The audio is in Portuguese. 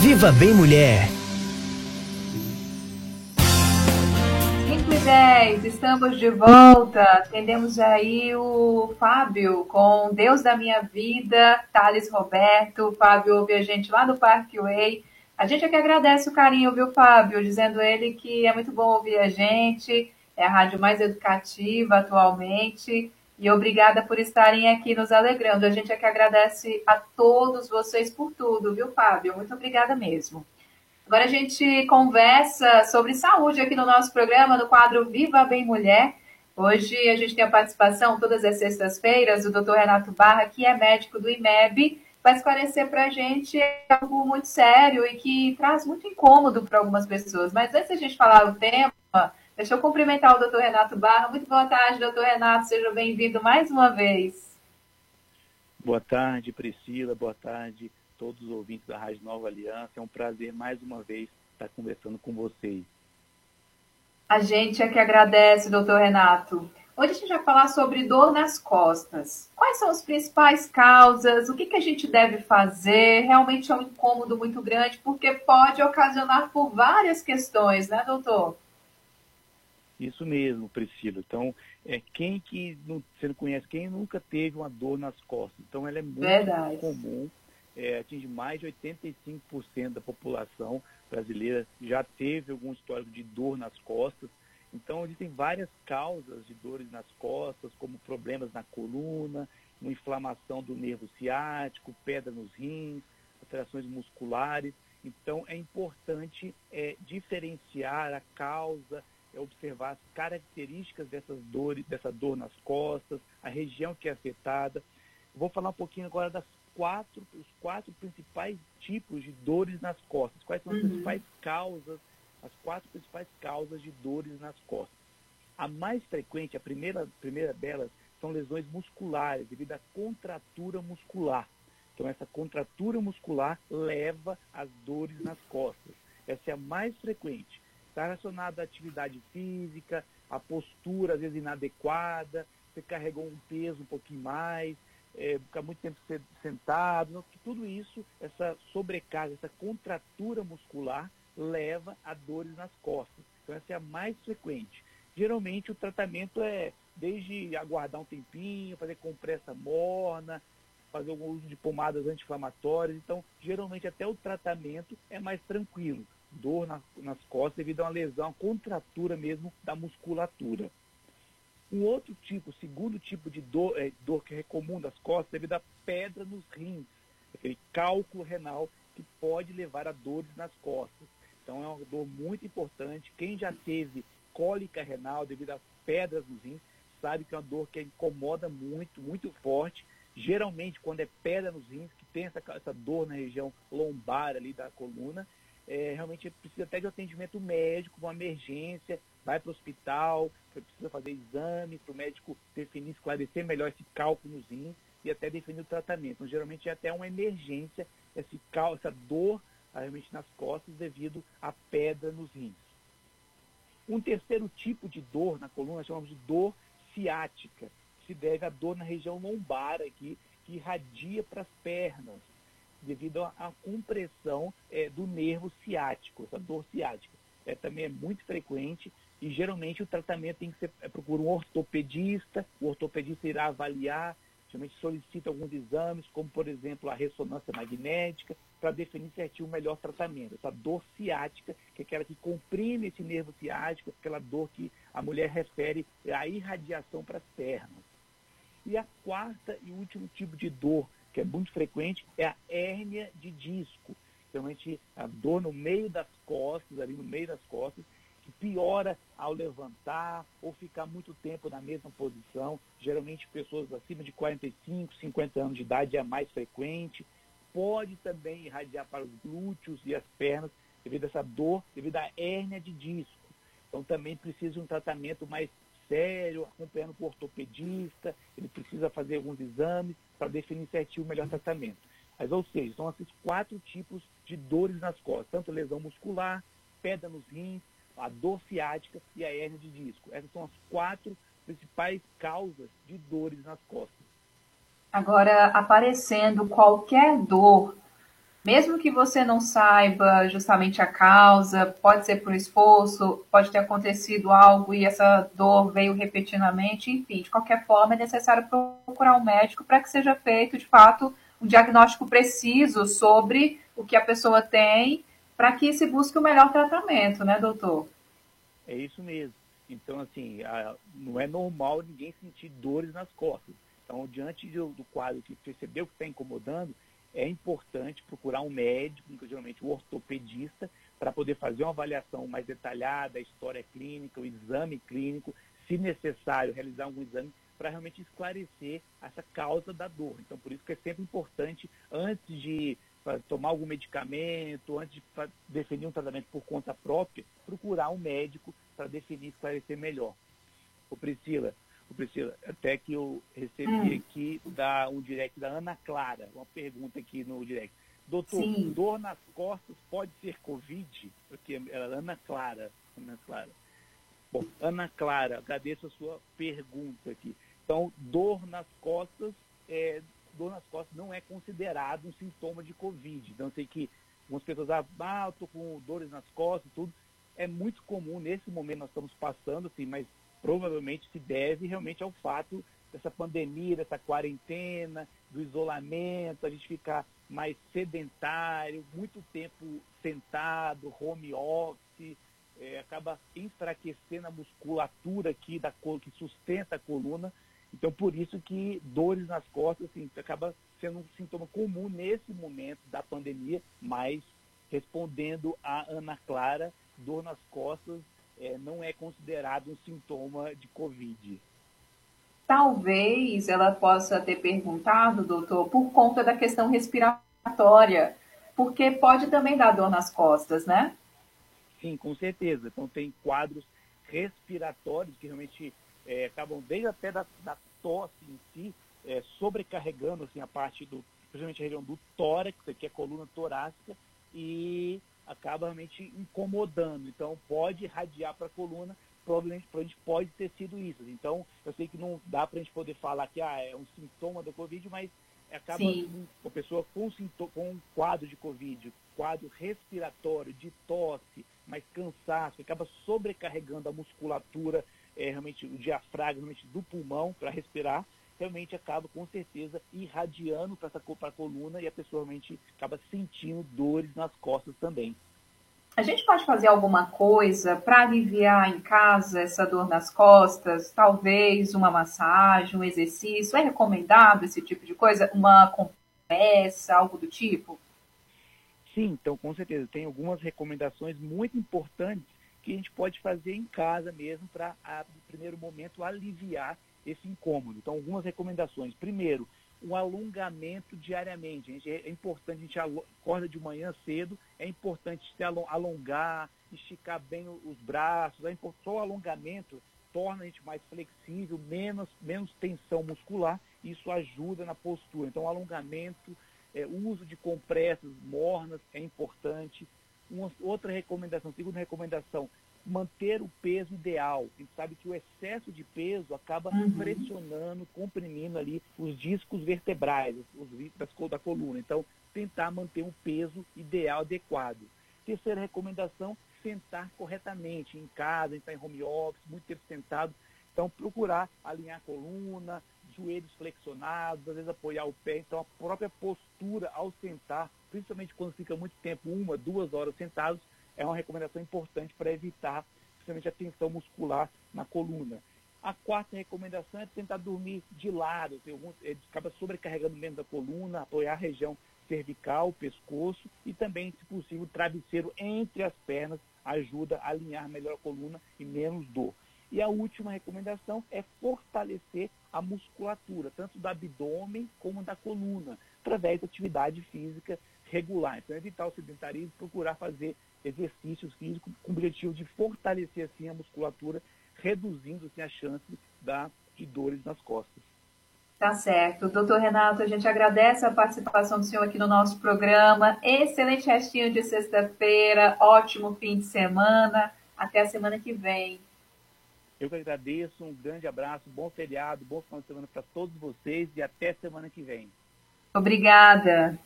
Viva Bem Mulher. 5 e 10, estamos de volta. Tendemos aí o Fábio com Deus da Minha Vida, Thales Roberto. O Fábio ouve a gente lá no Parque Way. A gente é que agradece o carinho, viu, Fábio? Dizendo ele que é muito bom ouvir a gente, é a rádio mais educativa atualmente. E obrigada por estarem aqui nos alegrando. A gente é que agradece a todos vocês por tudo, viu, Fábio? Muito obrigada mesmo. Agora a gente conversa sobre saúde aqui no nosso programa, no quadro Viva Bem Mulher. Hoje a gente tem a participação, todas as sextas-feiras, do Dr. Renato Barra, que é médico do IMEB, vai esclarecer para a gente algo muito sério e que traz muito incômodo para algumas pessoas. Mas antes a gente falar o tema, Deixa eu cumprimentar o doutor Renato Barra. Muito boa tarde, doutor Renato. Seja bem-vindo mais uma vez. Boa tarde, Priscila. Boa tarde, todos os ouvintes da Rádio Nova Aliança. É um prazer mais uma vez estar conversando com vocês. A gente é que agradece, doutor Renato. Hoje a gente vai falar sobre dor nas costas. Quais são as principais causas? O que, que a gente deve fazer? Realmente é um incômodo muito grande, porque pode ocasionar por várias questões, né, doutor? Isso mesmo, Priscila. Então, é quem que não, você não conhece, quem nunca teve uma dor nas costas. Então, ela é muito Verdade. comum, é, atinge mais de 85% da população brasileira já teve algum histórico de dor nas costas. Então, existem várias causas de dores nas costas, como problemas na coluna, uma inflamação do nervo ciático, pedra nos rins, alterações musculares. Então, é importante é, diferenciar a causa é observar as características dessas dores, dessa dor nas costas, a região que é afetada. Vou falar um pouquinho agora das quatro, os quatro principais tipos de dores nas costas. Quais são as uhum. principais causas, as quatro principais causas de dores nas costas. A mais frequente, a primeira, primeira delas, são lesões musculares, devido à contratura muscular. Então, essa contratura muscular leva às dores nas costas. Essa é a mais frequente. Está relacionado à atividade física, à postura, às vezes inadequada, você carregou um peso um pouquinho mais, é, muito tempo sentado. tudo isso, essa sobrecarga, essa contratura muscular, leva a dores nas costas. Então, essa é a mais frequente. Geralmente, o tratamento é desde aguardar um tempinho, fazer compressa morna, fazer algum uso de pomadas anti-inflamatórias. Então, geralmente, até o tratamento é mais tranquilo dor na, nas costas devido a uma lesão, uma contratura mesmo da musculatura. Um outro tipo, segundo tipo de dor, é, dor que é comum das costas, devido a pedra nos rins, aquele cálculo renal que pode levar a dores nas costas. Então é uma dor muito importante. Quem já teve cólica renal devido a pedras nos rins, sabe que é uma dor que incomoda muito, muito forte. Geralmente, quando é pedra nos rins, que tem essa, essa dor na região lombar ali da coluna, é, realmente precisa até de atendimento médico, uma emergência, vai para o hospital, precisa fazer exame para o médico definir, esclarecer melhor esse cálculo nos rins e até definir o tratamento. Então, geralmente é até uma emergência esse cal, essa dor realmente nas costas devido à pedra nos rins. Um terceiro tipo de dor na coluna chamamos de dor ciática, que se deve à dor na região lombar aqui, que irradia para as pernas devido à compressão é, do nervo ciático, essa dor ciática. É, também é muito frequente e geralmente o tratamento tem que ser, é, procura um ortopedista, o ortopedista irá avaliar, geralmente solicita alguns exames, como por exemplo a ressonância magnética, para definir certinho o melhor tratamento. Essa dor ciática, que é aquela que comprime esse nervo ciático, aquela dor que a mulher refere à irradiação para as pernas. E a quarta e último tipo de dor que é muito frequente, é a hérnia de disco. Realmente a dor no meio das costas, ali no meio das costas, que piora ao levantar ou ficar muito tempo na mesma posição. Geralmente pessoas acima de 45, 50 anos de idade é mais frequente. Pode também irradiar para os glúteos e as pernas devido a essa dor, devido à hérnia de disco. Então também precisa de um tratamento mais sério, acompanhando com o ortopedista, ele precisa fazer alguns exames para definir certinho o melhor tratamento. Mas, ou seja, são esses quatro tipos de dores nas costas, tanto lesão muscular, pedra nos rins, a dor ciática e a hernia de disco. Essas são as quatro principais causas de dores nas costas. Agora, aparecendo qualquer dor mesmo que você não saiba justamente a causa, pode ser por esforço, pode ter acontecido algo e essa dor veio repetidamente, enfim, de qualquer forma é necessário procurar um médico para que seja feito, de fato, um diagnóstico preciso sobre o que a pessoa tem, para que se busque o melhor tratamento, né, doutor? É isso mesmo. Então, assim, não é normal ninguém sentir dores nas costas. Então, diante do quadro que percebeu que está incomodando, é importante procurar um médico, geralmente um ortopedista, para poder fazer uma avaliação mais detalhada, a história clínica, o exame clínico, se necessário, realizar algum exame para realmente esclarecer essa causa da dor. Então, por isso que é sempre importante, antes de tomar algum medicamento, antes de definir um tratamento por conta própria, procurar um médico para definir e esclarecer melhor. Ô Priscila, Priscila, até que eu recebi hum. aqui da, um direct da Ana Clara, uma pergunta aqui no direct. Doutor, Sim. dor nas costas pode ser Covid? Porque ela é Ana Clara. Ana Clara. Bom, Ana Clara, agradeço a sua pergunta aqui. Então, dor nas costas, é, dor nas costas não é considerado um sintoma de Covid. Então, eu sei que algumas pessoas, ah, eu estou com dores nas costas, tudo. É muito comum, nesse momento nós estamos passando, assim, mas provavelmente se deve realmente ao fato dessa pandemia, dessa quarentena, do isolamento, a gente ficar mais sedentário, muito tempo sentado, home office, é, acaba enfraquecendo a musculatura aqui da que sustenta a coluna. Então, por isso que dores nas costas assim, acaba sendo um sintoma comum nesse momento da pandemia, mas respondendo a Ana Clara, dor nas costas é, não é considerado um sintoma de Covid. Talvez ela possa ter perguntado, doutor, por conta da questão respiratória, porque pode também dar dor nas costas, né? Sim, com certeza. Então tem quadros respiratórios que realmente é, acabam desde até da, da tosse em si, é, sobrecarregando assim, a parte do, principalmente a região do tórax, que é a coluna torácica, e acaba realmente incomodando. Então, pode irradiar para a coluna, provavelmente, provavelmente pode ter sido isso. Então, eu sei que não dá para a gente poder falar que ah, é um sintoma da Covid, mas acaba a pessoa com, com um quadro de Covid, quadro respiratório, de tosse, mais cansaço, acaba sobrecarregando a musculatura, é, realmente o diafragma realmente, do pulmão para respirar realmente acaba com certeza irradiando para a coluna e a pessoa realmente acaba sentindo dores nas costas também. A gente pode fazer alguma coisa para aliviar em casa essa dor nas costas? Talvez uma massagem, um exercício? É recomendado esse tipo de coisa? Uma compressa, algo do tipo? Sim, então com certeza. Tem algumas recomendações muito importantes que a gente pode fazer em casa mesmo para, no primeiro momento, aliviar esse incômodo. Então, algumas recomendações. Primeiro, um alongamento diariamente. Gente, é importante, a gente acorda de manhã cedo, é importante se alongar, esticar bem os braços. É só o alongamento torna a gente mais flexível, menos, menos tensão muscular, isso ajuda na postura. Então, alongamento, é, uso de compressas mornas é importante. Uma, outra recomendação, segunda recomendação, manter o peso ideal. A gente sabe que o excesso de peso acaba uhum. pressionando, comprimindo ali os discos vertebrais, os discos da coluna. Então, tentar manter um peso ideal adequado. Terceira recomendação, sentar corretamente em casa, estar em home office, muito tempo sentado. Então, procurar alinhar a coluna, joelhos flexionados, às vezes apoiar o pé. Então, a própria postura ao sentar, principalmente quando fica muito tempo, uma, duas horas sentados, é uma recomendação importante para evitar principalmente a tensão muscular na coluna. A quarta recomendação é tentar dormir de lado, tem alguns, é, acaba sobrecarregando dentro da coluna, apoiar a região cervical, pescoço e também, se possível, travesseiro entre as pernas ajuda a alinhar melhor a coluna e menos dor. E a última recomendação é fortalecer a musculatura, tanto do abdômen como da coluna, através da atividade física regular. Então, evitar o sedentarismo, procurar fazer exercícios físicos com o objetivo de fortalecer assim a musculatura, reduzindo assim, a chance da, de dores nas costas. Tá certo. Doutor Renato, a gente agradece a participação do senhor aqui no nosso programa. Excelente restinho de sexta-feira, ótimo fim de semana. Até a semana que vem. Eu que agradeço, um grande abraço, bom feriado, bom final de semana para todos vocês e até semana que vem. Obrigada.